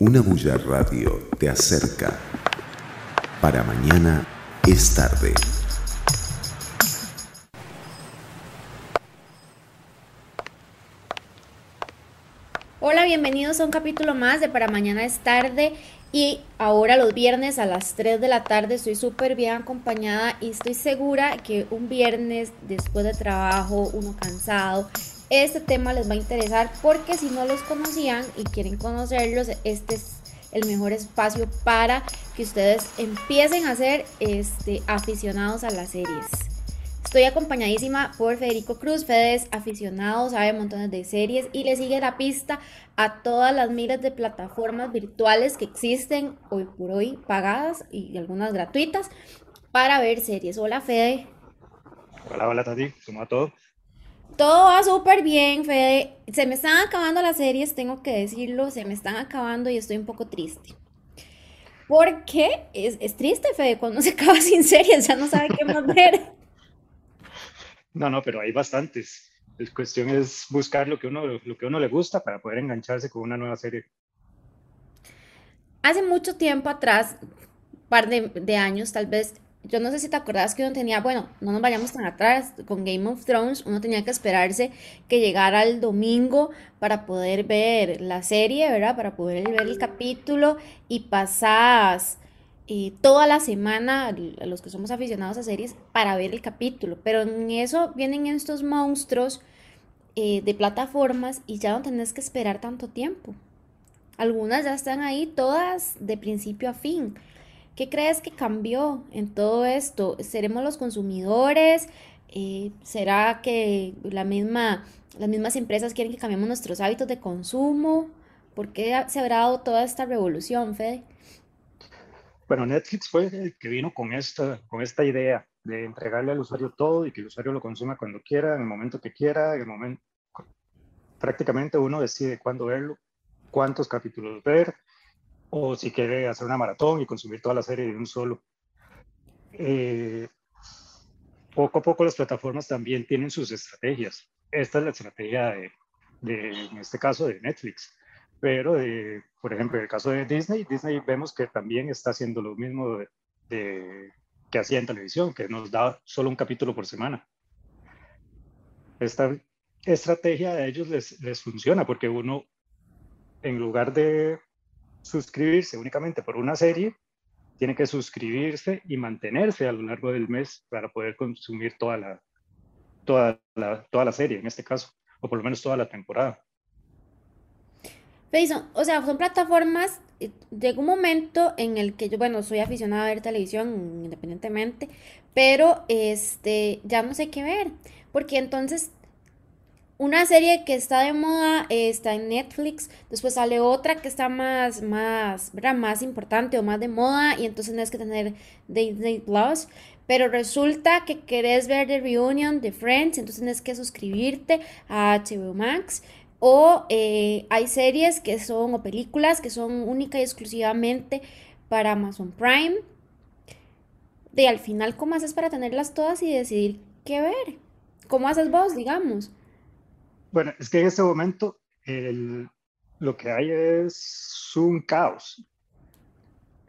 Una bulla radio te acerca. Para mañana es tarde. Hola, bienvenidos a un capítulo más de Para Mañana es tarde. Y ahora los viernes a las 3 de la tarde estoy súper bien acompañada y estoy segura que un viernes después de trabajo, uno cansado, este tema les va a interesar porque si no los conocían y quieren conocerlos, este es el mejor espacio para que ustedes empiecen a ser este, aficionados a las series. Estoy acompañadísima por Federico Cruz. Fede es aficionado, sabe montones de series y le sigue la pista a todas las miles de plataformas virtuales que existen hoy por hoy, pagadas y algunas gratuitas, para ver series. Hola, Fede. Hola, hola, Tati. ¿Cómo va todo? Todo va súper bien, Fede. Se me están acabando las series, tengo que decirlo, se me están acabando y estoy un poco triste. Porque es, es triste, Fede, cuando se acaba sin series, ya no sabe qué más ver. No, no, pero hay bastantes. La cuestión es buscar lo que uno, lo que uno le gusta para poder engancharse con una nueva serie. Hace mucho tiempo atrás, un par de, de años tal vez, yo no sé si te acordás que uno tenía, bueno, no nos vayamos tan atrás, con Game of Thrones uno tenía que esperarse que llegara el domingo para poder ver la serie, ¿verdad? Para poder ver el capítulo y pasás eh, toda la semana, los que somos aficionados a series, para ver el capítulo. Pero en eso vienen estos monstruos eh, de plataformas y ya no tenés que esperar tanto tiempo. Algunas ya están ahí todas de principio a fin. ¿Qué crees que cambió en todo esto? ¿Seremos los consumidores? Eh, ¿Será que la misma, las mismas empresas quieren que cambiemos nuestros hábitos de consumo? ¿Por qué se habrá dado toda esta revolución, Fede? Bueno, Netflix fue el que vino con esta, con esta idea de entregarle al usuario todo y que el usuario lo consuma cuando quiera, en el momento que quiera, en el momento prácticamente uno decide cuándo verlo, cuántos capítulos ver, o si quiere hacer una maratón y consumir toda la serie de un solo. Eh, poco a poco las plataformas también tienen sus estrategias. Esta es la estrategia de, de en este caso, de Netflix. Pero, de, por ejemplo, en el caso de Disney, Disney vemos que también está haciendo lo mismo de, que hacía en televisión, que nos da solo un capítulo por semana. Esta estrategia a ellos les, les funciona porque uno, en lugar de suscribirse únicamente por una serie, tiene que suscribirse y mantenerse a lo largo del mes para poder consumir toda la, toda la, toda la serie, en este caso, o por lo menos toda la temporada. O sea, son plataformas, eh, llega un momento en el que yo, bueno, soy aficionada a ver televisión independientemente, pero este, ya no sé qué ver, porque entonces una serie que está de moda eh, está en Netflix, después sale otra que está más, más, más importante o más de moda y entonces tienes que tener Disney Plus, pero resulta que querés ver The Reunion de Friends, entonces tienes que suscribirte a HBO Max o eh, hay series que son, o películas que son única y exclusivamente para Amazon Prime. De al final, ¿cómo haces para tenerlas todas y decidir qué ver? ¿Cómo haces vos, digamos? Bueno, es que en este momento lo que hay es un caos.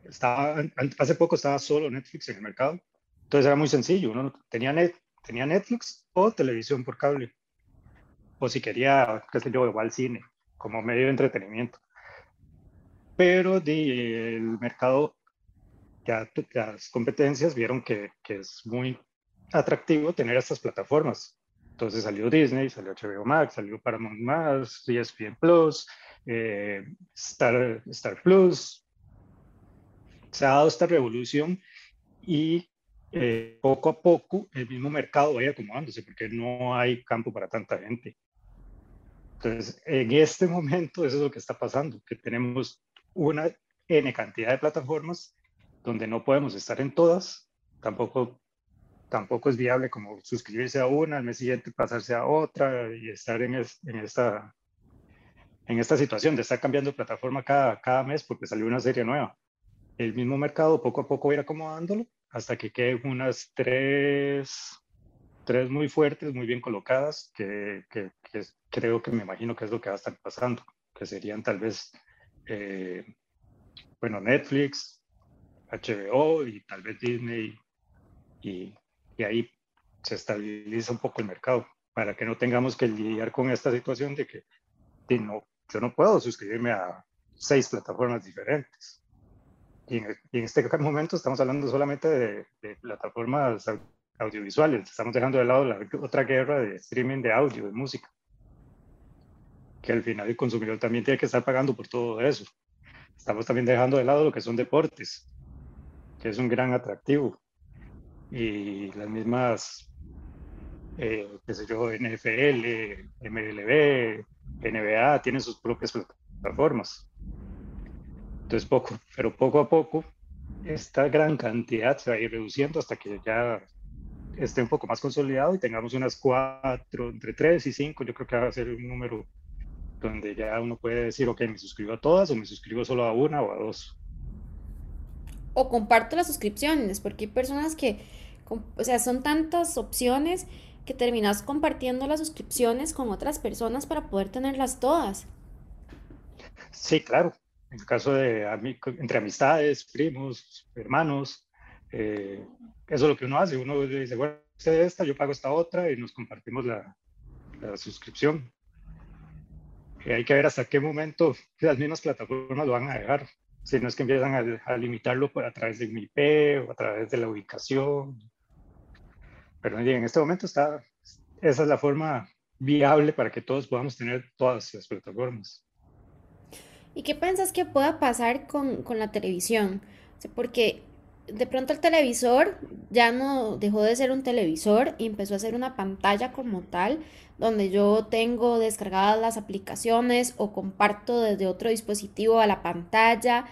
Estaba, hace poco estaba solo Netflix en el mercado, entonces era muy sencillo. Uno tenía, net, tenía Netflix o televisión por cable o si quería, qué sé yo, igual cine, como medio de entretenimiento. Pero de, el mercado, ya, las competencias vieron que, que es muy atractivo tener estas plataformas. Entonces salió Disney, salió HBO Max, salió Paramount Más, ESPN Plus, eh, Star, Star Plus. Se ha dado esta revolución y eh, poco a poco el mismo mercado va acomodándose porque no hay campo para tanta gente. Entonces, en este momento eso es lo que está pasando, que tenemos una N cantidad de plataformas donde no podemos estar en todas, tampoco, tampoco es viable como suscribirse a una, al mes siguiente pasarse a otra y estar en, en, esta, en esta situación de estar cambiando plataforma cada, cada mes porque salió una serie nueva. El mismo mercado poco a poco va a ir acomodándolo hasta que queden unas tres, tres muy fuertes, muy bien colocadas, que, que, creo que me imagino que es lo que va a estar pasando, que serían tal vez eh, bueno, Netflix, HBO y tal vez Disney, y, y ahí se estabiliza un poco el mercado para que no tengamos que lidiar con esta situación de que no, yo no puedo suscribirme a seis plataformas diferentes. Y en, este momento estamos hablando solamente de, de, plataformas audiovisuales. Estamos dejando de lado la otra guerra de streaming de audio, de música. Que al final el consumidor también tiene que estar pagando por todo eso. Estamos también dejando de lado lo que son deportes, que es un gran atractivo. Y las mismas, eh, qué sé yo, NFL, MLB, NBA, tienen sus propias plataformas. Entonces, poco, pero poco a poco, esta gran cantidad se va a ir reduciendo hasta que ya esté un poco más consolidado y tengamos unas cuatro, entre tres y cinco, yo creo que va a ser un número donde ya uno puede decir, ok, me suscribo a todas o me suscribo solo a una o a dos. O comparto las suscripciones, porque hay personas que, o sea, son tantas opciones que terminas compartiendo las suscripciones con otras personas para poder tenerlas todas. Sí, claro en el caso de entre amistades, primos, hermanos, eh, eso es lo que uno hace. Uno dice, bueno, usted esta, yo pago esta otra y nos compartimos la, la suscripción. Y hay que ver hasta qué momento las mismas plataformas lo van a dejar. Si no es que empiezan a, a limitarlo por, a través de mi IP o a través de la ubicación. Pero en este momento está, esa es la forma viable para que todos podamos tener todas las plataformas. ¿Y qué piensas que pueda pasar con, la televisión? porque de pronto el televisor ya no dejó de ser un televisor y empezó a ser una pantalla como tal, donde yo tengo descargadas las aplicaciones o comparto desde otro dispositivo a la pantalla,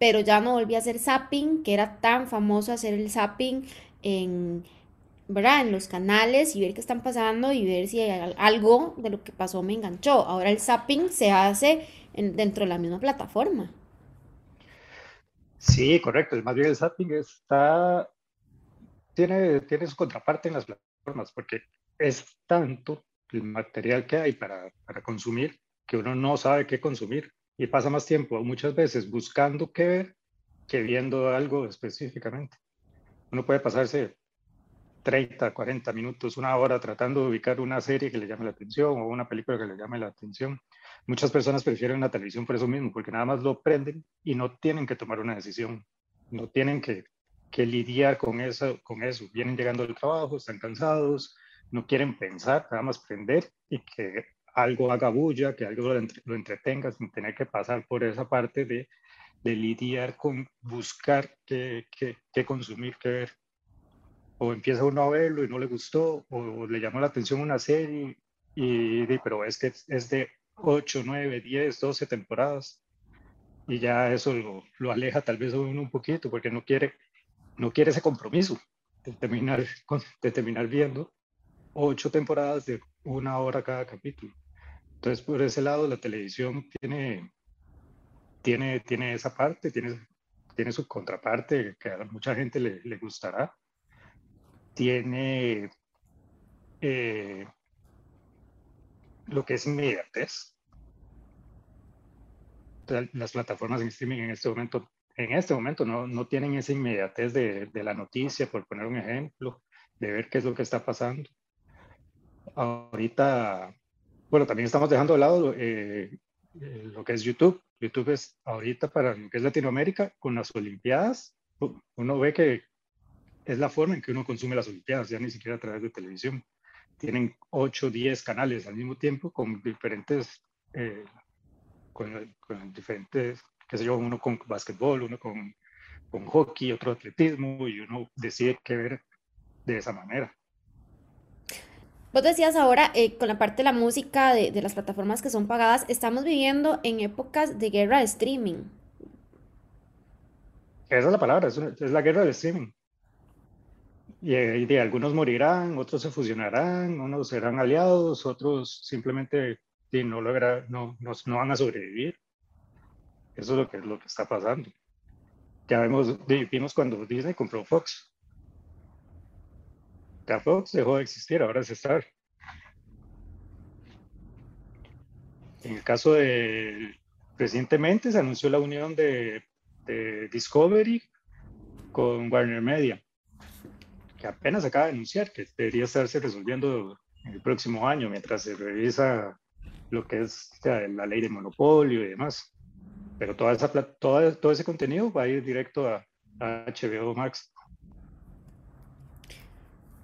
pero ya no volví a hacer zapping, que era tan famoso hacer el zapping en, ¿verdad? en los canales y ver qué están pasando y ver si hay algo de lo que pasó me enganchó. Ahora el zapping se hace dentro de la misma plataforma. Sí, correcto. Más bien el zapping está, tiene, tiene su contraparte en las plataformas, porque es tanto el material que hay para, para consumir que uno no sabe qué consumir y pasa más tiempo muchas veces buscando qué ver que viendo algo específicamente. Uno puede pasarse 30, 40 minutos, una hora tratando de ubicar una serie que le llame la atención o una película que le llame la atención Muchas personas prefieren la televisión por eso mismo, porque nada más lo prenden y no tienen que tomar una decisión, no tienen que, que lidiar con eso, con eso. Vienen llegando del trabajo, están cansados, no quieren pensar, nada más prender y que algo haga bulla, que algo lo, entretenga sin tener que pasar por esa parte de, de lidiar con buscar qué, qué, qué, consumir, qué ver. O empieza uno a verlo y no le gustó, o le llamó la atención una serie y, y pero es que es de 8, 9, 10, 12 temporadas. Y ya eso lo, aleja tal vez uno un poquito porque no quiere, no quiere ese compromiso de terminar, de terminar viendo ocho temporadas de una hora cada capítulo. Entonces, por ese lado, la televisión tiene, tiene, tiene esa parte, tiene, tiene su contraparte que a mucha gente le, le gustará. Tiene eh, lo que es inmediatez. Las plataformas de streaming en este momento, en este momento no, no tienen esa inmediatez de, de, la noticia, por poner un ejemplo, de ver qué es lo que está pasando. Ahorita, bueno, también estamos dejando de lado eh, lo que es YouTube. YouTube es ahorita para lo que es Latinoamérica, con las Olimpiadas, uno ve que es la forma en que uno consume las Olimpiadas, ya ni siquiera a través de televisión tienen 8 10 canales al mismo tiempo con diferentes, eh, con, diferentes, qué sé yo, uno con básquetbol, uno con, con hockey, otro atletismo, y uno decide qué ver de esa manera. Vos decías ahora, eh, con la parte de la música, de, de, las plataformas que son pagadas, estamos viviendo en épocas de guerra de streaming. Esa es la palabra, es, es la guerra del streaming. Y, de algunos morirán, otros se fusionarán, unos serán aliados, otros simplemente no, logra, no, no, no, van a sobrevivir. Eso es lo que, lo que está pasando. Ya vemos, vimos cuando Disney compró Fox. Ya Fox dejó de existir, ahora es Star. En el caso de, recientemente se anunció la unión de, de Discovery con Warner Media, que apenas acaba de anunciar que debería estarse resolviendo en el próximo año mientras se revisa lo que es la ley de monopolio y demás. Pero toda esa, todo, todo ese contenido va a ir directo a, a HBO Max.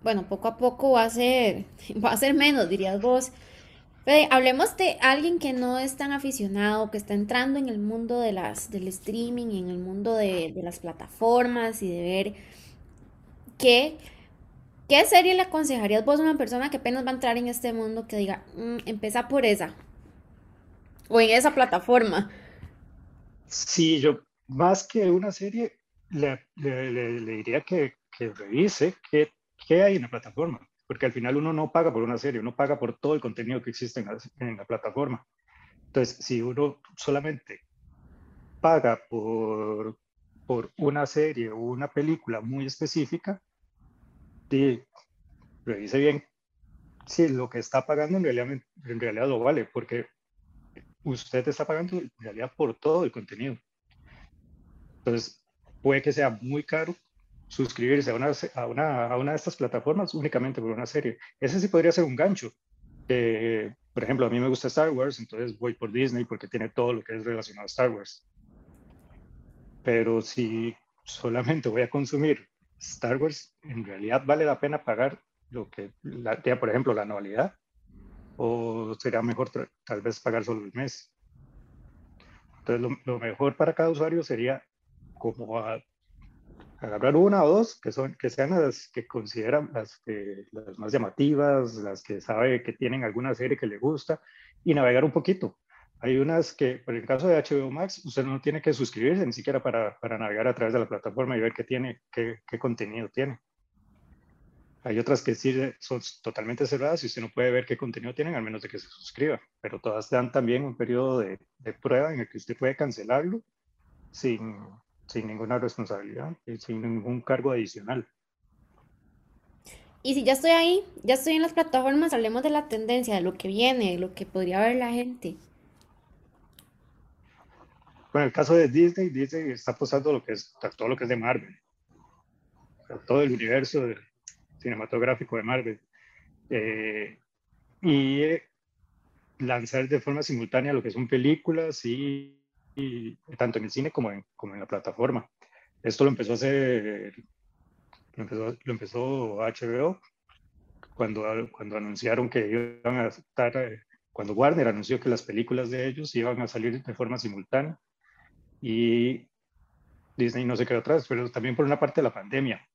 Bueno, poco a poco va a ser, va a ser menos, dirías vos. hablemos de alguien que no es tan aficionado, que está entrando en el mundo de las, del streaming en el mundo de, de las plataformas y de ver qué, qué serie le aconsejarías vos a una persona que apenas va a entrar en este mundo que diga, mm, empieza por esa o en esa plataforma. Sí, yo más que una serie le, le, le, diría que, que revise qué, qué, hay en la plataforma, porque al final uno no paga por una serie, uno paga por todo el contenido que existe en la, en la plataforma. Entonces, si uno solamente paga por, por una serie o una película muy específica, revise bien si lo que está pagando en realidad, en realidad lo vale, porque usted está pagando en realidad por todo el contenido. Entonces, puede que sea muy caro suscribirse a una, a una, a una de estas plataformas únicamente por una serie. Ese sí podría ser un gancho. por ejemplo, a mí me gusta Star Wars, entonces voy por Disney porque tiene todo lo que es relacionado a Star Wars. Pero si solamente voy a consumir Star Wars, en realidad vale la pena pagar lo que, la, por ejemplo, la anualidad o sería mejor tal vez pagar solo el mes. Entonces, lo, mejor para cada usuario sería como agarrar una o dos que, son, que sean las que consideran las, las más llamativas, las que sabe que tienen alguna serie que le gusta y navegar un poquito. Hay unas que, por el caso de HBO Max, usted no tiene que suscribirse ni siquiera para, para navegar a través de la plataforma y ver qué tiene, qué, qué contenido tiene. Hay otras que sí son totalmente cerradas y usted no puede ver qué contenido tienen al menos de que se suscriba, pero todas dan también un periodo de, de prueba en el que usted puede cancelarlo sin, sin ninguna responsabilidad y sin ningún cargo adicional. Y si ya estoy ahí, ya estoy en las plataformas, hablemos de la tendencia, de lo que viene, de lo que podría ver la gente. Bueno, el caso de Disney, Disney está apostando lo que es, todo lo que es de Marvel. todo el universo cinematográfico de Marvel. Eh, y lanzar de forma simultánea lo que son películas y, tanto en el cine como en, como en la plataforma. Esto lo empezó a hacer, lo empezó, lo empezó HBO cuando, cuando anunciaron que iban a estar, eh, cuando Warner anunció que las películas de ellos iban a salir de forma simultánea y Disney no se quedó atrás, pero también por una parte la pandemia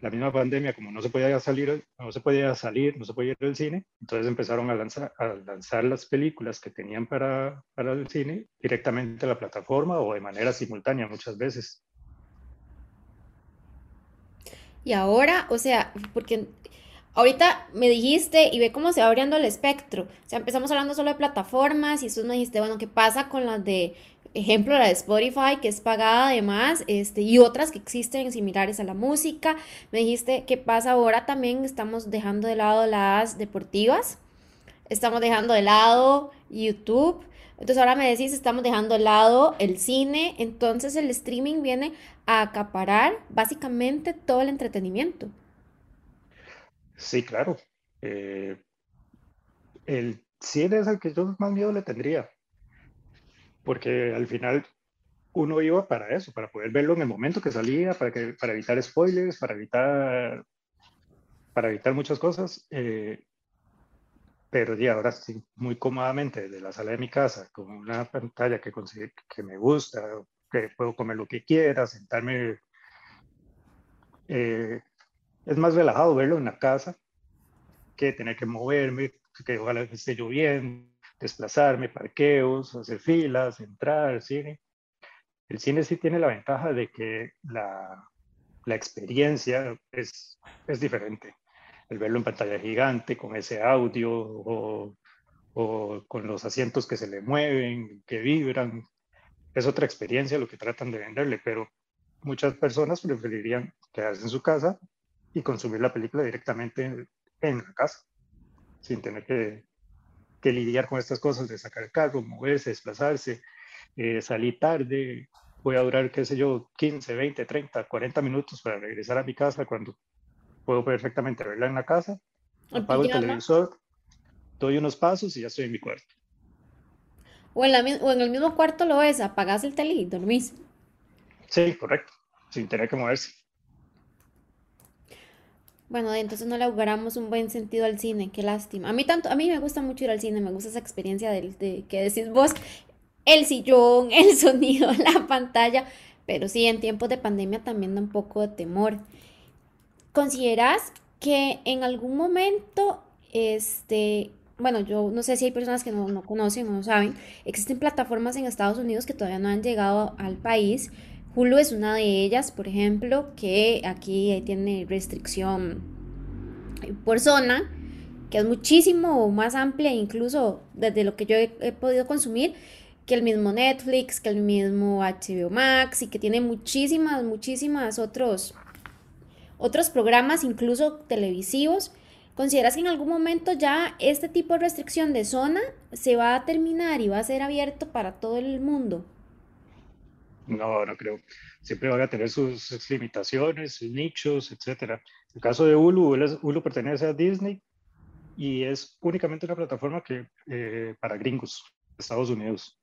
la misma pandemia, como no se podía salir, no se podía salir, no se podía ir al cine, entonces empezaron a lanzar, a lanzar las películas que tenían para, para el cine directamente a la plataforma o de manera simultánea muchas veces. Y ahora, o sea, porque ahorita me dijiste y ve cómo se va abriendo el espectro. O sea, empezamos hablando solo de plataformas y eso me dijiste, bueno, ¿qué pasa con las de ejemplo la de Spotify, que es pagada además, este, y otras que existen similares a la música. Me dijiste qué pasa ahora también, estamos dejando de lado las deportivas, estamos dejando de lado YouTube. Entonces ahora me decís, estamos dejando de lado el cine, entonces el streaming viene a acaparar básicamente todo el entretenimiento. Sí, claro. Eh, el cine es el que yo más miedo le tendría, porque al final uno iba para eso, para poder verlo en el momento que salía, para, que, para evitar spoilers, para evitar, para evitar muchas cosas. Eh, pero ya ahora sí, muy cómodamente desde la sala de mi casa, con una pantalla que, que me gusta, que puedo comer lo que quiera, sentarme. Eh, es más relajado verlo en la casa que tener que moverme, que ojalá esté lloviendo, desplazarme, parqueos, hacer filas, entrar cine. El cine sí tiene la ventaja de que la, la experiencia es, es diferente. El verlo en pantalla gigante, con ese audio o, o con los asientos que se le mueven, que vibran, es otra experiencia lo que tratan de venderle, pero muchas personas preferirían quedarse en su casa y consumir la película directamente en la casa, sin tener que que lidiar con estas cosas de sacar el carro, moverse, desplazarse, eh, salí tarde, voy a durar, qué sé yo, 15, 20, 30, 40 minutos para regresar a mi casa cuando puedo perfectamente verla en la casa, apago el televisor, doy unos pasos y ya estoy en mi cuarto. O en, la, o en el mismo cuarto lo ves, apagas el tele y dormís. Sí, correcto, sin tener que moverse. Bueno, entonces no le auguramos un buen sentido al cine, qué lástima. A mí tanto, a mí me gusta mucho ir al cine, me gusta esa experiencia de, de que decís vos, el sillón, el sonido, la pantalla, pero sí, en tiempos de pandemia también da un poco de temor. ¿Consideras que en algún momento, este, bueno, yo no sé si hay personas que no, no conocen o no saben, existen plataformas en Estados Unidos que todavía no han llegado al país, Hulu es una de ellas, por ejemplo, que aquí tiene restricción por zona, que es muchísimo más amplia, incluso desde lo que yo he, podido consumir, que el mismo Netflix, que el mismo HBO Max, y que tiene muchísimas, muchísimas otros, otros programas, incluso televisivos. ¿Consideras que en algún momento ya este tipo de restricción de zona se va a terminar y va a ser abierto para todo el mundo? No, no creo. Siempre van a tener sus, limitaciones, nichos, etc. El caso de Hulu, Hulu pertenece a Disney y es únicamente una plataforma que, eh, para gringos, Estados Unidos.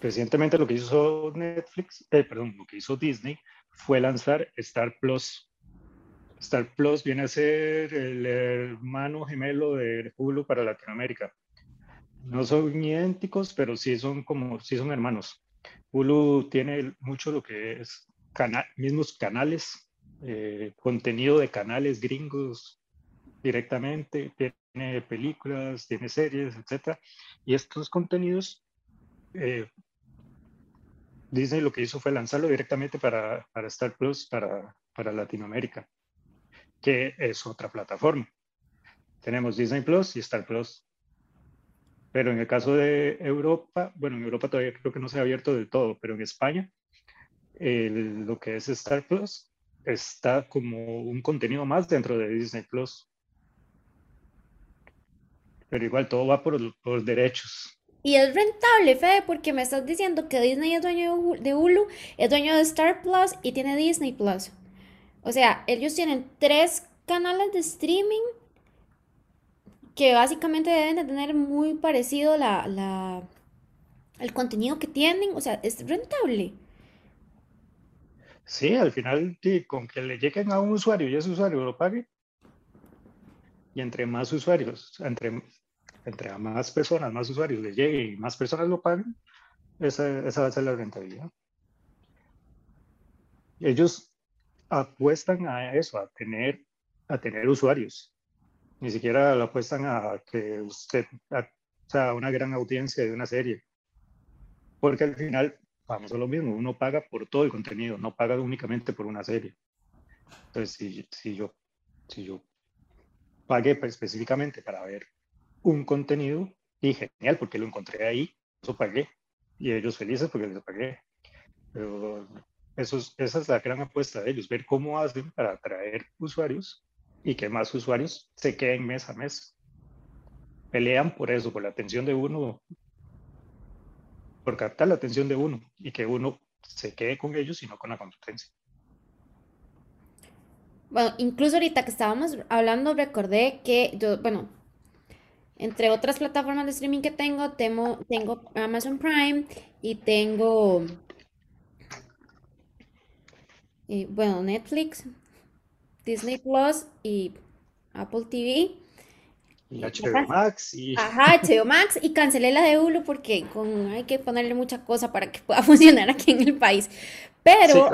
Recientemente lo que hizo Netflix, eh, perdón, lo que hizo Disney fue lanzar Star Plus. Star Plus viene a ser el hermano gemelo de Hulu para Latinoamérica. No son idénticos, pero sí son como, sí son hermanos. Hulu tiene mucho lo que es mismos canales, eh, contenido de canales gringos directamente, tiene películas, tiene series, etc. Y estos contenidos, eh, Disney lo que hizo fue lanzarlo directamente para, para Star Plus, para, para Latinoamérica, que es otra plataforma. Tenemos Disney Plus y Star Plus. Pero en el caso de Europa, bueno, en Europa todavía creo que no se ha abierto del todo, pero en España, lo que es Star Plus está como un contenido más dentro de Disney Plus. Pero igual todo va por, por derechos. Y es rentable, Fede, porque me estás diciendo que Disney es dueño de Hulu, es dueño de Star Plus y tiene Disney Plus. O sea, ellos tienen tres canales de streaming que básicamente deben de tener muy parecido la, la, el contenido que tienen, o sea, es rentable. Sí, al final, con que le lleguen a un usuario y ese usuario lo pague, y entre más usuarios, entre, entre más personas, más usuarios le lleguen y más personas lo paguen, esa, esa va a ser la rentabilidad. Ellos apuestan a eso, a tener, a tener usuarios ni siquiera la apuestan a que usted, sea, una gran audiencia de una serie. Porque al final, vamos a lo mismo, uno paga por todo el contenido, no paga únicamente por una serie. Entonces, si, si yo, si yo pagué pues, específicamente para ver un contenido, y genial, porque lo encontré ahí, eso pagué. Y ellos felices porque les pagué. Pero eso esa es la gran apuesta de ellos, ver cómo hacen para atraer usuarios y que más usuarios se queden mes a mes. Pelean por eso, por la atención de uno, por captar la atención de uno y que uno se quede con ellos y no con la competencia. Bueno, incluso ahorita que estábamos hablando, recordé que yo, bueno, entre otras plataformas de streaming que tengo, tengo, tengo Amazon Prime y tengo, eh, bueno, Netflix, Disney Plus y Apple TV. Y HBO Max. Y... Ajá, HBO Max. Y cancelé la de Hulu porque con, hay que ponerle mucha cosa para que pueda funcionar aquí en el país. Pero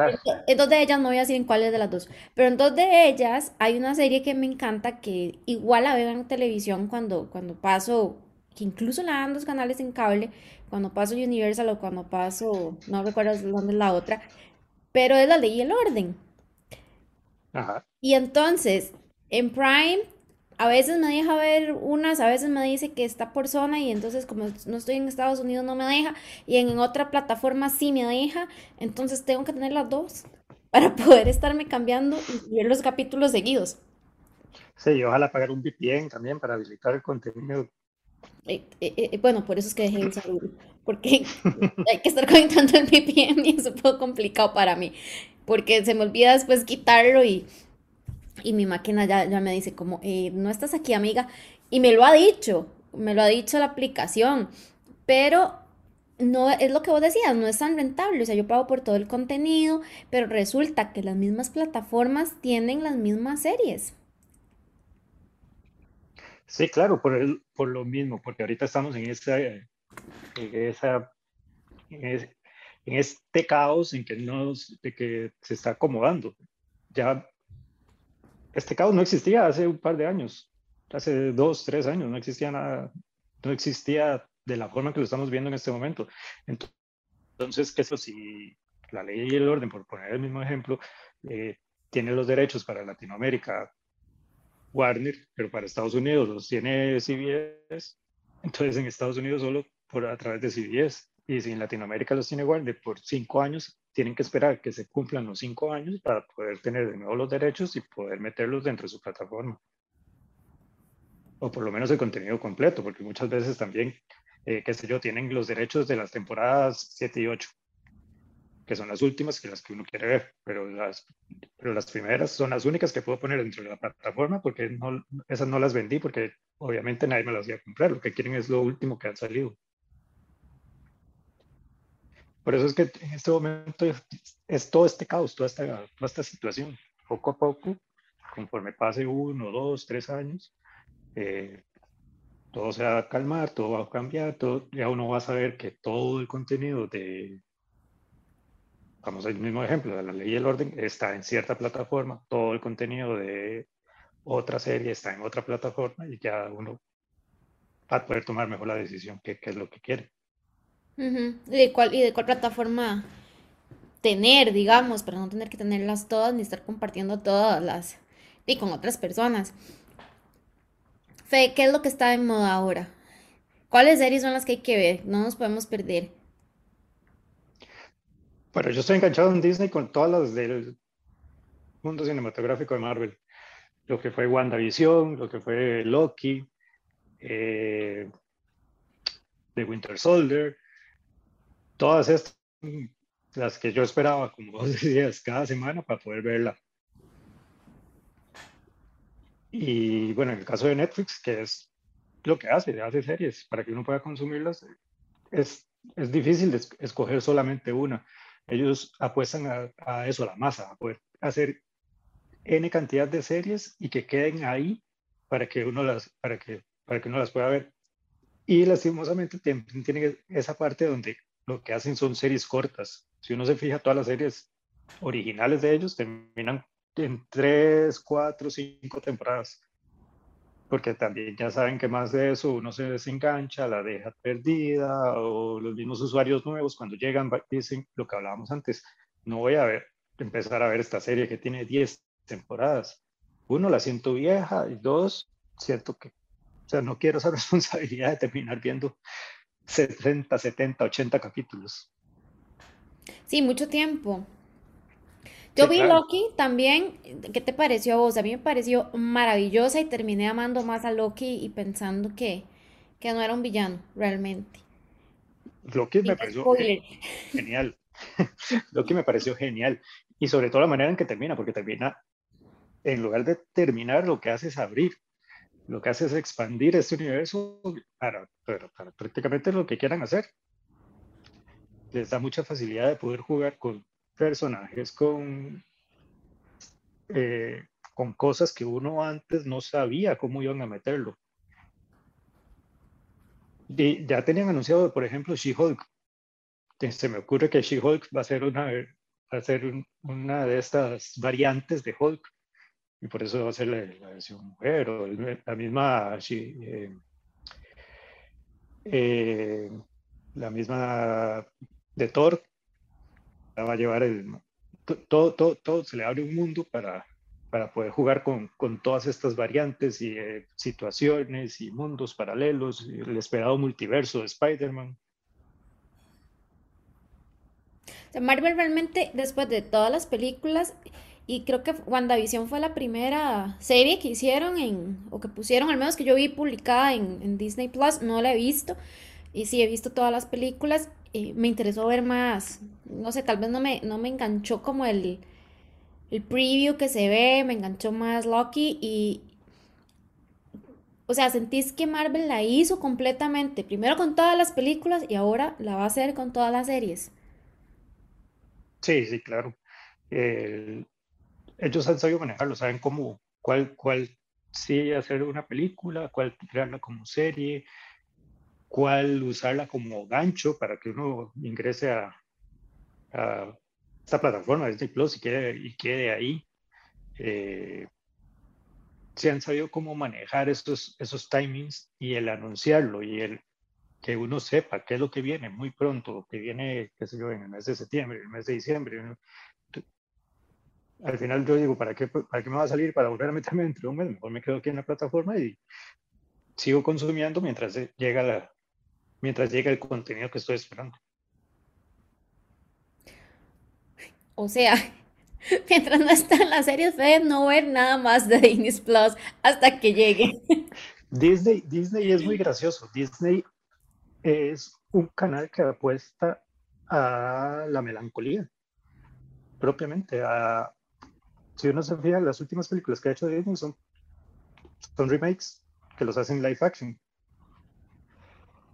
en dos de ellas, no voy a decir en cuáles de las dos, pero en dos de ellas hay una serie que me encanta que igual la veo en televisión cuando, cuando paso, que incluso la dan dos canales en cable, cuando paso Universal o cuando paso, no recuerdo dónde es la otra, pero es la ley y el orden. Y entonces, en Prime, a veces me deja ver unas, a veces me dice que está por zona y entonces como no estoy en Estados Unidos no me deja y en otra plataforma sí me deja, entonces tengo que tener las dos para poder estarme cambiando y ver los capítulos seguidos. Sí, ojalá pagar un VPN también para visitar el contenido. Eh, eh, eh, bueno, por eso es que dejé de usar porque hay que estar conectando el VPN y es un poco complicado para mí, porque se me olvida después quitarlo y, y mi máquina ya, ya me dice como, eh, no estás aquí amiga, y me lo ha dicho, me lo ha dicho la aplicación, pero no es lo que vos decías, no es tan rentable, o sea, yo pago por todo el contenido, pero resulta que las mismas plataformas tienen las mismas series. Sí, claro, por, el, por lo mismo, porque ahorita estamos en, esa, este caos en que, nos, de que se está acomodando. Ya este caos no existía hace un par de años, hace dos, tres años, no existía nada, no existía de la forma que lo estamos viendo en este momento. Entonces, ¿qué eso si la ley y el orden, por poner el mismo ejemplo, eh, tiene los derechos para Latinoamérica Warner, pero para Estados Unidos los tiene CBS, entonces en Estados Unidos solo por a través de CBS. Y si en Latinoamérica los tiene Warner por cinco años, tienen que esperar que se cumplan los cinco años para poder tener de nuevo los derechos y poder meterlos dentro de su plataforma. O por lo menos el contenido completo, porque muchas veces también eh, qué sé yo, tienen los derechos de las temporadas 7 y 8, que son las últimas que las que uno quiere ver, pero las, pero las primeras son las únicas que puedo poner dentro de la plataforma porque no, esas no las vendí porque obviamente nadie me las iba a comprar, lo que quieren es lo último que han salido. Por eso es que en este momento es todo este caos, toda esta, toda esta situación. Poco a poco, conforme pase uno, dos, tres años, eh, todo se va a calmar, todo va a cambiar, todo, ya uno va a saber que todo el contenido de, vamos al mismo ejemplo, de la ley y el orden, está en cierta plataforma, todo el contenido de otra serie está en otra plataforma y ya uno va a poder tomar mejor la decisión, qué, es lo que quiere. ¿Y, de cuál, ¿Y de cuál plataforma tener, digamos, para no tener que tenerlas todas ni estar compartiendo todas las y con otras personas? ¿qué es lo que está en moda ahora? ¿Cuáles series son las que hay que ver? No nos podemos perder. Bueno, yo estoy enganchado en Disney con todas las del mundo cinematográfico de Marvel. Lo que fue WandaVision, lo que fue Loki, eh, The Winter Soldier, todas estas, las que yo esperaba, como vos decías, cada semana para poder verla. Y bueno, en el caso de Netflix, que es lo que hace, hace series para que uno pueda consumirlas, es, es difícil escoger solamente una. Ellos apuestan a, a, eso, a la masa, a poder hacer N cantidad de series y que queden ahí para que uno las, para que, para que uno las pueda ver. Y lastimosamente tienen, esa parte donde lo que hacen son series cortas. Si uno se fija, todas las series originales de ellos terminan en tres, cuatro, cinco temporadas. Porque también ya saben que más de eso uno se desengancha, la deja perdida, o los mismos usuarios nuevos cuando llegan dicen lo que hablábamos antes, no voy a ver, empezar a ver esta serie que tiene 10 temporadas. Uno, la siento vieja, y dos, siento que, o sea, no quiero esa responsabilidad de terminar viendo 60, 70, 80 capítulos. Sí, mucho tiempo. Yo vi Loki también. ¿Qué te pareció a vos? A mí me pareció maravillosa y terminé amando más a Loki y pensando que, que no era un villano realmente. Loki me pareció genial. Loki me pareció genial. Y sobre todo la manera en que termina, porque termina, en lugar de terminar, lo que hace es abrir. Lo que hace es expandir este universo para, para, para prácticamente lo que quieran hacer. Les da mucha facilidad de poder jugar con personajes con, eh, con cosas que uno antes no sabía cómo iban a meterlo. Y ya tenían anunciado, por ejemplo, She-Hulk. Se me ocurre que She-Hulk va a ser una, va a ser una de estas variantes de Hulk. Y por eso va a ser la, versión mujer o la misma eh, eh, la misma de Thor, va a llevar el, todo, todo, todo, se le abre un mundo para, para poder jugar con, con todas estas variantes y eh, situaciones y mundos paralelos, el esperado multiverso de Spider-Man. Marvel realmente, después de todas las películas, y creo que WandaVision fue la primera serie que hicieron en, o que pusieron, al menos que yo vi publicada en, Disney Plus, no la he visto, Y sí, he visto todas las películas. me interesó ver más. No sé, tal vez no me, no me enganchó como el, el preview que se ve, me enganchó más Loki y, o sea, sentís que Marvel la hizo completamente, primero con todas las películas y ahora la va a hacer con todas las series. Sí, sí, claro. Ellos han sabido manejarlo, saben cómo, cuál, cuál sí hacer una película, cuál crearla como serie, cuál usarla como gancho para que uno ingrese a, a esta plataforma Disney Plus y quede, y quede ahí. Eh, sí han sabido cómo manejar esos, esos timings y el anunciarlo y el que uno sepa qué es lo que viene muy pronto, que viene, qué sé yo, en el mes de septiembre, en el mes de diciembre. Al final yo digo, ¿para qué, ¿para qué me va a salir para volver a meterme dentro de un mes? Mejor me quedo aquí en la plataforma y sigo consumiendo mientras llega, la, mientras llega el contenido que estoy esperando. O sea, mientras no están las series, pueden no ver nada más de Disney Plus hasta que llegue. Disney, Disney es muy gracioso. Disney es un canal que apuesta a la melancolía, propiamente. A, si uno se fija, las últimas películas que ha hecho Disney son, son remakes que los hacen live action.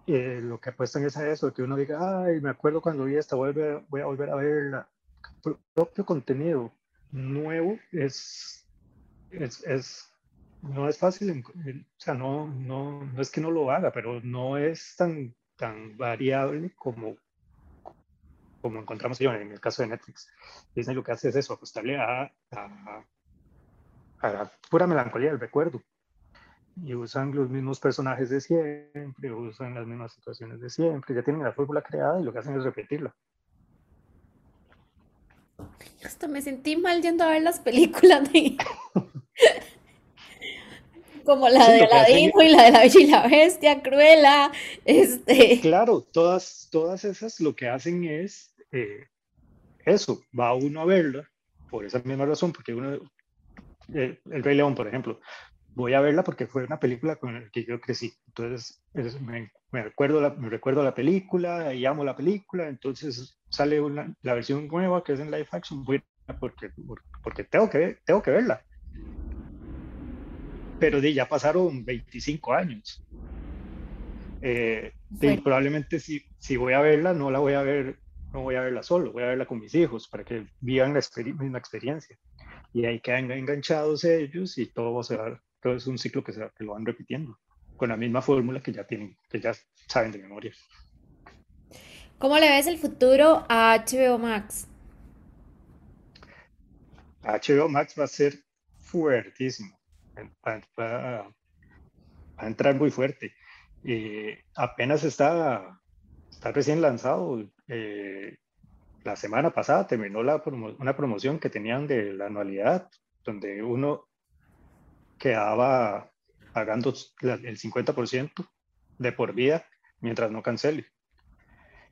Eh, lo que apuestan es a eso, que uno diga, ay, me acuerdo cuando vi esta, vuelve, voy a volver a verla. Pro- propio contenido nuevo es, es, es no es fácil, o sea, no, no, no es que no lo haga, pero no es tan, tan variable como, como encontramos yo en el caso de Netflix. Disney lo que hace es eso, apostarle a, a, a la pura melancolía del recuerdo. Y usan los mismos personajes de siempre, usan las mismas situaciones de siempre, ya tienen la fórmula creada y lo que hacen es repetirla. Hasta me sentí mal yendo a ver las películas de, como la Sí, de Aladino y la de la Bella y la Bestia, Cruella, este, Claro, todas, todas esas lo que hacen es eh, eso, va uno a verla por esa misma razón, porque uno, eh, El Rey León, por ejemplo, voy a verla porque fue una película con la que yo crecí. Entonces, es- me, me recuerdo la, me recuerdo la película y amo la película. Entonces, sale una, la versión nueva que es en live action, porque, porque tengo, que, tengo que verla. Pero di, ya pasaron 25 años. Eh, fuerte. probablemente si, si voy a verla, no la voy a ver, no voy a verla solo, voy a verla con mis hijos para que vivan la experi- misma experiencia y ahí quedan enganchados ellos y todo se va, todo es un ciclo que, se, que lo van repitiendo con la misma fórmula que ya tienen, que ya saben de memoria. ¿Cómo le ves el futuro a HBO Max? HBO Max va a ser fuertísimo, va, va- va a entrar muy fuerte. Eh, apenas está, está recién lanzado. Eh, la semana pasada terminó la promo- una promoción que tenían de la anualidad, donde uno quedaba pagando el 50% de por vida mientras no cancele.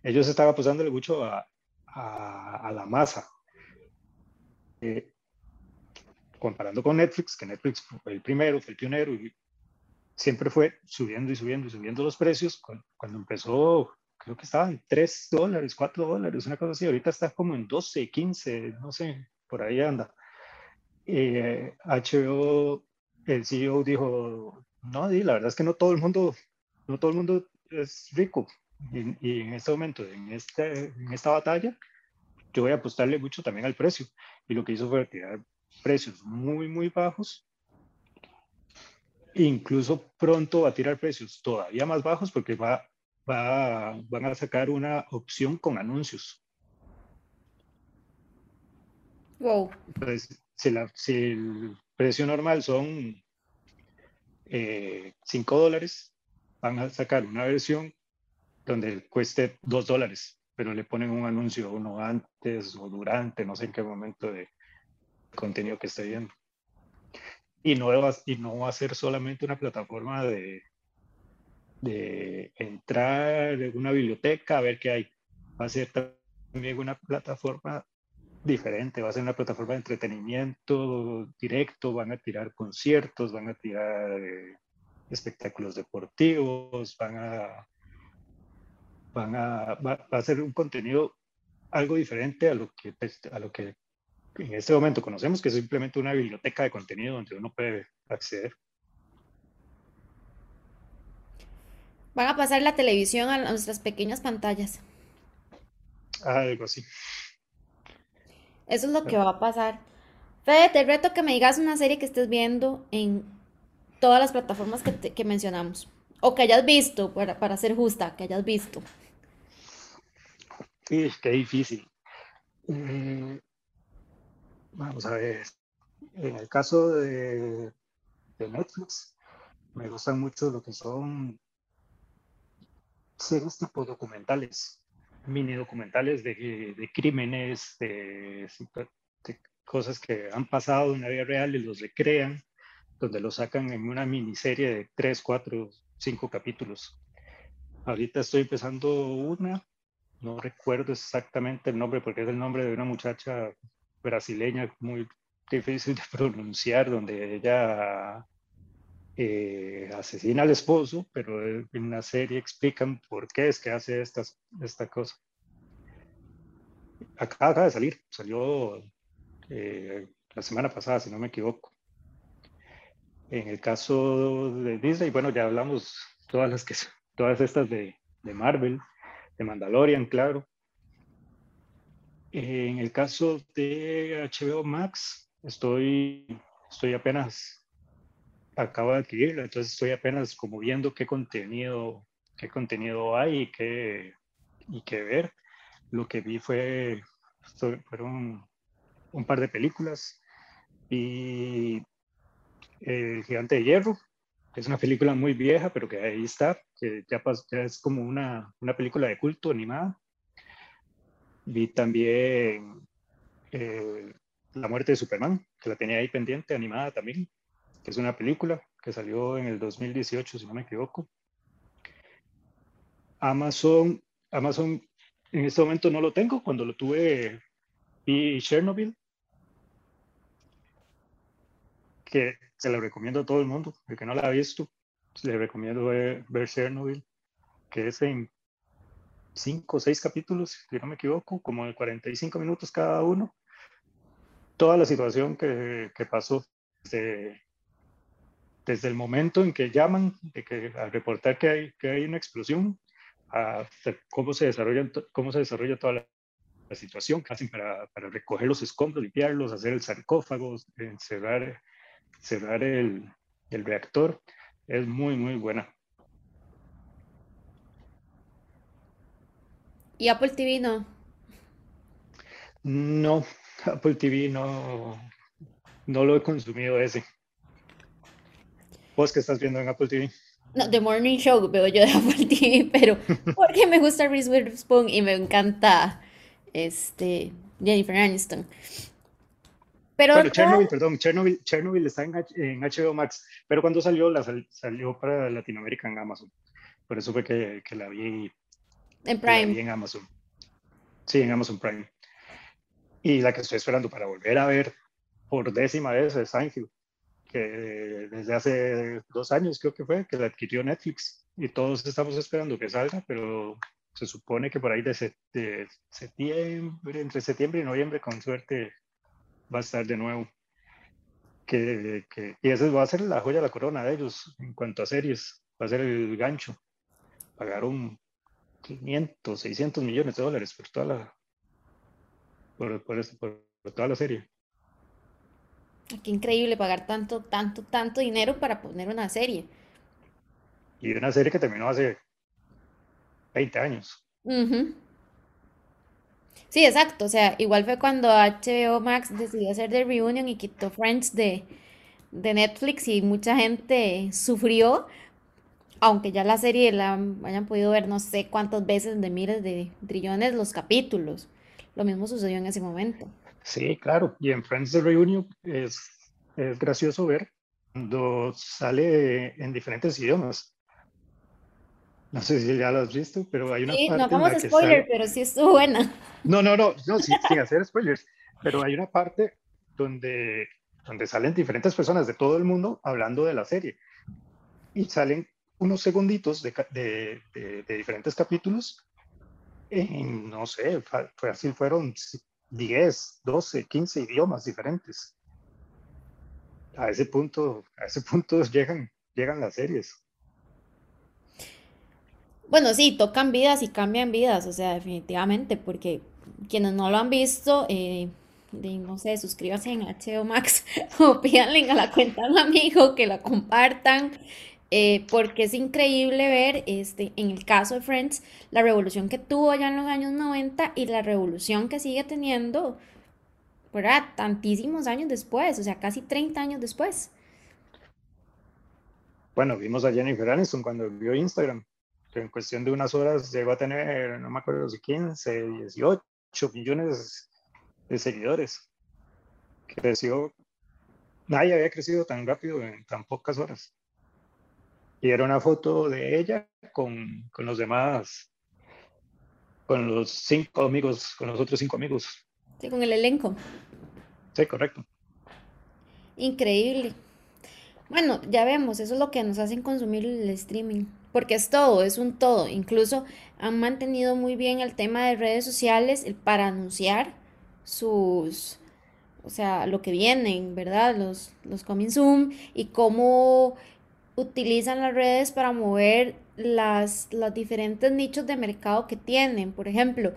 Ellos estaban apostándole mucho a, a- a la masa. Eh, comparando con Netflix, que Netflix fue el primero, fue el pionero y siempre fue subiendo y subiendo y subiendo los precios. Cu- Cuando empezó, creo que estaba en 3 dólares, 4 dólares, una cosa así. Ahorita está como en 12, 15, no sé, por ahí anda. Eh, HBO, el CEO dijo, no, la verdad es que no todo el mundo, no todo el mundo es rico. Y, y en este momento, en, este, en esta batalla, yo voy a apostarle mucho también al precio. Y lo que hizo fue tirar precios muy, muy bajos. Incluso pronto va a tirar precios todavía más bajos porque va, va, van a sacar una opción con anuncios. Wow. Entonces, si, la- si el precio normal son eh, 5 dólares, van a sacar una versión donde cueste 2 dólares, pero le ponen un anuncio uno antes o durante, no sé en qué momento de contenido que esté viendo. Y no va, y no va a ser solamente una plataforma de, de entrar en una biblioteca a ver qué hay. Va a ser también una plataforma diferente, va a ser una plataforma de entretenimiento directo, van a tirar conciertos, van a tirar eh, espectáculos deportivos, van a van a, va, a ser un contenido algo diferente a lo que, pues, a lo que en este momento conocemos, que es simplemente una biblioteca de contenido donde uno puede acceder. Van a pasar la televisión a nuestras pequeñas pantallas. Algo así. Eso es lo que va a pasar. Fede, te reto que me digas una serie que estés viendo en todas las plataformas que, mencionamos. O que hayas visto, para, para ser justa, que hayas visto. Sí, qué difícil. Mm, vamos a ver. En el caso de, de Netflix, me gustan mucho lo que son series tipo documentales, mini documentales de, de crímenes, de, cosas que han pasado en la vida real y los recrean, donde los sacan en una miniserie de tres, cuatro, cinco capítulos. Ahorita estoy empezando una, no recuerdo exactamente el nombre porque es el nombre de una muchacha brasileña muy difícil de pronunciar, donde ella eh, asesina al esposo, pero en la serie explican por qué es que hace estas, esta cosa. Acaba, de salir, salió eh, la semana pasada, si no me equivoco. En el caso de Disney, bueno, ya hablamos todas las que todas estas de, de Marvel, de Mandalorian, claro. En el caso de HBO Max, estoy, estoy apenas acabo de adquirirla, entonces estoy apenas como viendo qué contenido, qué contenido hay y qué, y qué ver. Lo que vi fue, fueron un par de películas y El Gigante de Hierro, que es una película muy vieja, pero que ahí está, que ya, ya es como una, una, película de culto animada. Vi también eh, La muerte de Superman, que la tenía ahí pendiente, animada también que es una película que salió en el 2018, si no me equivoco. Amazon, Amazon en este momento no lo tengo, cuando lo tuve vi Chernobyl, que se lo recomiendo a todo el mundo, el que no la ha visto, le recomiendo ver, Chernobyl, que es en cinco o seis capítulos, si no me equivoco, como de 45 minutos cada uno. Toda la situación que, que pasó desde desde el momento en que llaman, de que, al reportar que hay, que hay una explosión, hasta cómo se desarrolla, cómo se desarrolla toda la, situación que hacen para, para, recoger los escombros, limpiarlos, hacer el sarcófago, cerrar, cerrar el, el reactor, es muy, muy buena. ¿Y Apple TV no? No, Apple TV no, no lo he consumido ese. ¿Vos qué estás viendo en Apple TV? No, The Morning Show veo yo de Apple TV, pero porque me gusta Reese Witherspoon y me encanta este, Jennifer Aniston. Pero Chernobyl, perdón, Chernobyl, Chernobyl está en, HBO Max, pero cuando salió, la salió para Latinoamérica en Amazon. Por eso fue que, que la vi en Prime. en Amazon. Sí, en Amazon Prime. Y la que estoy esperando para volver a ver por décima vez es Seinfeld que desde hace dos años creo que fue, que la adquirió Netflix y todos estamos esperando que salga, pero se supone que por ahí de, septiembre, entre septiembre y noviembre con suerte va a estar de nuevo. Que, que, y ese va a ser la joya de la corona de ellos en cuanto a series, va a ser el gancho. Pagaron 500, 600 millones de dólares por toda la, por, por toda la serie. Qué increíble pagar tanto, tanto, tanto dinero para poner una serie. Y una serie que terminó hace 20 años. Sí, exacto. O sea, igual fue cuando HBO Max decidió hacer The Reunion y quitó Friends de, de Netflix y mucha gente sufrió, aunque ya la serie la hayan podido ver no sé cuántas veces de miles de trillones los capítulos. Lo mismo sucedió en ese momento. Sí, claro. Y en Friends the Reunion es, es gracioso ver cuando sale en diferentes idiomas. No sé si ya lo has visto, pero hay una sí, parte. No vamos a spoiler, pero sí estuvo buena. No, no, no, no sin, hacer spoilers. Pero hay una parte donde, donde salen diferentes personas de todo el mundo hablando de la serie. Y salen unos segunditos de, de, de diferentes capítulos no sé, fue así, fueron 10, 12, 15 idiomas diferentes. A ese punto, a ese punto llegan, llegan las series. Bueno, sí, tocan vidas y cambian vidas, o sea, definitivamente, porque quienes no lo han visto, eh, no sé, suscríbanse en HBO Max o pídanle a la cuenta a un amigo que la compartan. Eh, porque es increíble ver, este, en el caso de Friends, la revolución que tuvo ya en los años 90 y la revolución que sigue teniendo, ¿verdad? Tantísimos años después, o sea, casi 30 años después. Bueno, vimos a Jennifer Aniston cuando vio Instagram, que en cuestión de unas horas llegó a tener, no me acuerdo si 15, 18 millones de seguidores. Creció, nadie había crecido tan rápido en tan pocas horas y era una foto de ella con, con los demás, con los cinco amigos, con los otros cinco amigos. Sí, con el elenco. Sí, correcto. Increíble. Bueno, ya vemos, eso es lo que nos hacen consumir el streaming, porque es todo, es un todo. Incluso han mantenido muy bien el tema de redes sociales para anunciar sus, o sea, lo que vienen, ¿verdad? Los, los coming Zoom y cómo utilizan las redes para mover las, los diferentes nichos de mercado que tienen. Por ejemplo,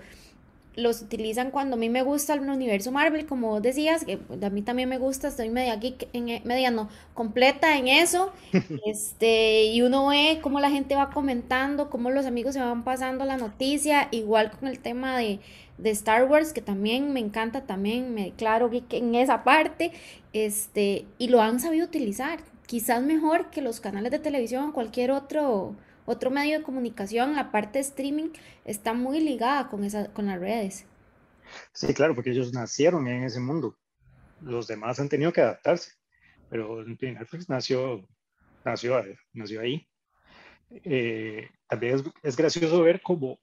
los utilizan cuando a mí me gusta el universo Marvel, como vos decías, que a mí también me gusta, estoy media geek, en, e, media no, completa en eso, este, y uno ve cómo la gente va comentando, cómo los amigos se van pasando la noticia, igual con el tema de, de Star Wars, que también me encanta, también me declaro geek en esa parte, este, y lo han sabido utilizar quizás mejor que los canales de televisión o cualquier otro, otro medio de comunicación, la parte de streaming está muy ligada con, esa, con las redes. Sí, claro, porque ellos nacieron en ese mundo. Los demás han tenido que adaptarse, pero Netflix nació, nació, nació ahí. Eh, también es, es, gracioso ver como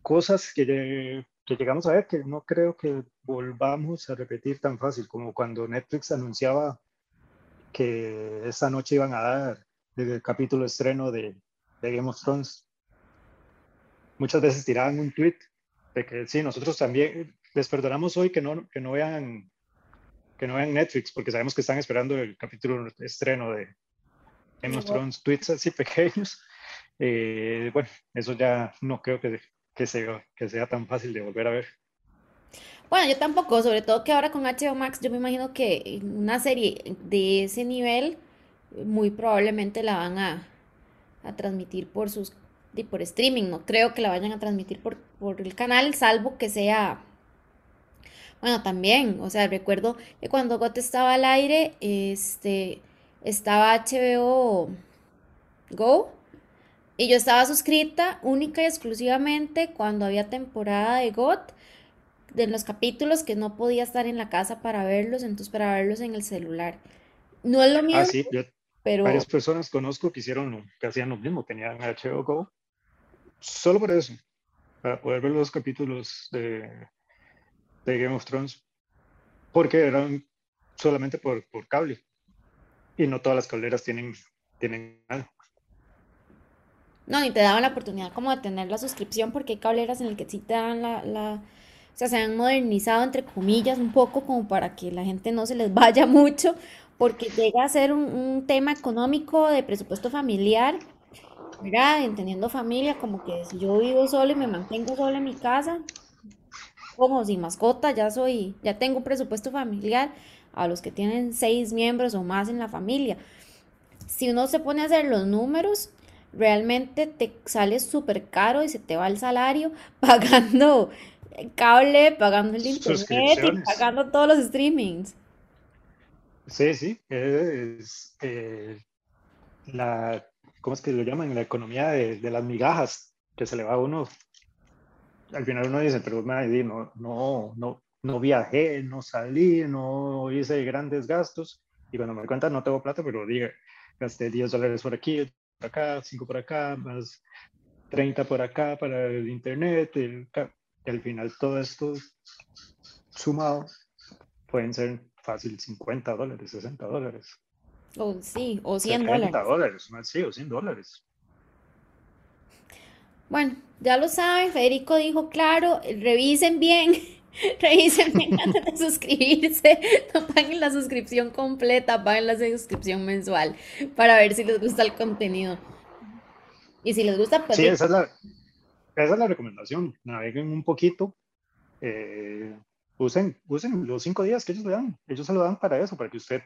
cosas que, que llegamos a ver que no creo que volvamos a repetir tan fácil como cuando Netflix anunciaba que esta noche iban a dar el capítulo estreno de, de, Game of Thrones. Muchas veces tiraban un tweet de que sí, nosotros también les perdonamos hoy que no, que no vean que no vean Netflix porque sabemos que están esperando el capítulo estreno de Game of Thrones, tweets así pequeños. Eh, bueno, eso ya no creo que, que, sea, que sea tan fácil de volver a ver. Bueno, yo tampoco, sobre todo que ahora con HBO Max, yo me imagino que una serie de ese nivel muy probablemente la van a, transmitir por sus por streaming, no creo que la vayan a transmitir por, por el canal, salvo que sea bueno, también, o sea, recuerdo que cuando GOT estaba al aire, este estaba HBO Go y yo estaba suscrita única y exclusivamente cuando había temporada de GOT de los capítulos que no podía estar en la casa para verlos, entonces para verlos en el celular. No es lo mismo. Ah, sí, pero... varias personas conozco que hicieron, que hacían lo mismo, tenían HBO Go, solo por eso, para poder ver los capítulos de, de Game of Thrones, porque eran solamente por, por cable, y no todas las cableras tienen, tienen nada. No, ni te daban la oportunidad como de tener la suscripción, porque hay cableras en las que sí te dan la o sea, se han modernizado entre comillas un poco como para que la gente no se les vaya mucho, porque llega a ser un, tema económico de presupuesto familiar, ¿verdad? Entendiendo familia, como que si yo vivo solo y me mantengo solo en mi casa, como sin mascota, ya soy, ya tengo un presupuesto familiar a los que tienen seis miembros o más en la familia. Si uno se pone a hacer los números, realmente te sale súper caro y se te va el salario pagando cable, pagando el internet y pagando todos los streamings. Sí, sí, es eh, la, ¿cómo es que lo llaman? La economía de, de, las migajas que se le va a uno. Al final uno dice, pero no, no, no, no viajé, no salí, no hice grandes gastos. Y cuando me cuentan, no tengo plata, pero diga, gasté 10 dólares por aquí, por acá, 5 por acá, más 30 por acá para el internet, el, y al final todo esto sumado pueden ser fácil 50 dólares, 60 dólares. O sí, o 100 dólares. dólares, sí, o 100 dólares. Bueno, ya lo saben, Federico dijo, claro, revisen bien, revisen bien antes de suscribirse, no paguen la suscripción completa, paguen la suscripción mensual para ver si les gusta el contenido. Y si les gusta, pues... Sí, esa es la, esa es la recomendación, naveguen un poquito, eh, usen, usen los cinco días que ellos le dan, ellos se lo dan para eso, para que usted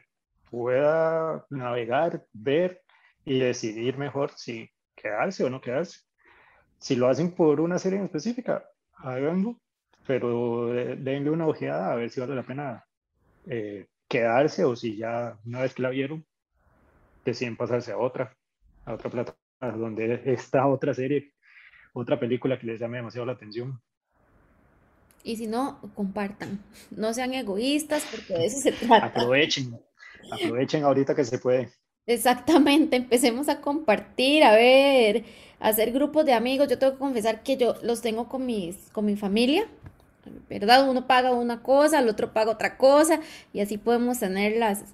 pueda navegar, ver y decidir mejor si quedarse o no quedarse. Si lo hacen por una serie en específica, háganlo, pero denle una ojeada a ver si vale la pena eh, quedarse o si ya una vez que la vieron, deciden pasarse a otra, a otra plataforma donde está otra serie, otra película que les llame demasiado la atención. Y si no, compartan. No sean egoístas porque de eso se trata. Aprovechen, aprovechen ahorita que se puede. Exactamente, empecemos a compartir, a ver, a hacer grupos de amigos. Yo tengo que confesar que yo los tengo con, mis, con mi familia, ¿verdad? Uno paga una cosa, el otro paga otra cosa y así podemos tenerlas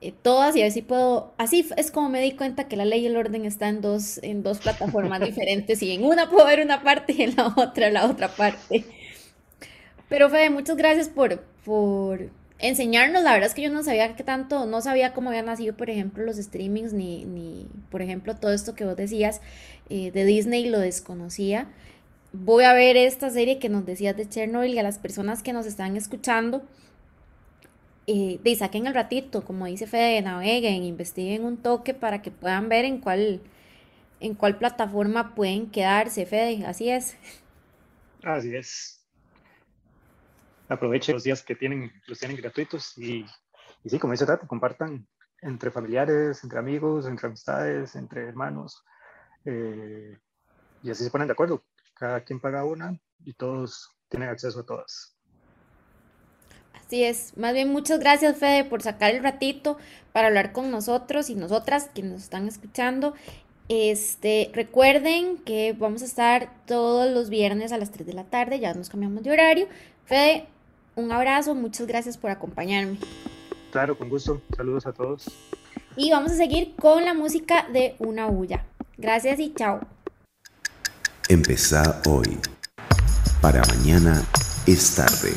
eh, todas y así puedo, así es como me di cuenta que la ley y el orden está en dos, en dos plataformas diferentes y en una puedo ver una parte y en la otra la otra parte. Pero Fede, muchas gracias por, por enseñarnos. La verdad es que yo no sabía que tanto, no sabía cómo habían nacido, por ejemplo, los streamings, ni, ni por ejemplo, todo esto que vos decías eh, de Disney, lo desconocía. Voy a ver esta serie que nos decías de Chernobyl y a las personas que nos están escuchando. Eh, de saquen el ratito, como dice Fede, naveguen, investiguen un toque para que puedan ver en cuál, en cuál plataforma pueden quedarse, Fede, así es. Así es aprovechen los días que tienen, los tienen gratuitos y, y sí, como dice Tato, compartan entre familiares, entre amigos, entre amistades, entre hermanos, eh, y así se ponen de acuerdo. Cada quien paga una y todos tienen acceso a todas. Así es. Más bien, muchas gracias, Fede, por sacar el ratito para hablar con nosotros y nosotras, quienes nos están escuchando. Este, recuerden que vamos a estar todos los viernes a las 3 de la tarde, ya nos cambiamos de horario. Fede, un abrazo, muchas gracias por acompañarme. Claro, con gusto. Saludos a todos. Y vamos a seguir con la música de Una Bulla. Gracias y chao. Empezá hoy. Para mañana es tarde.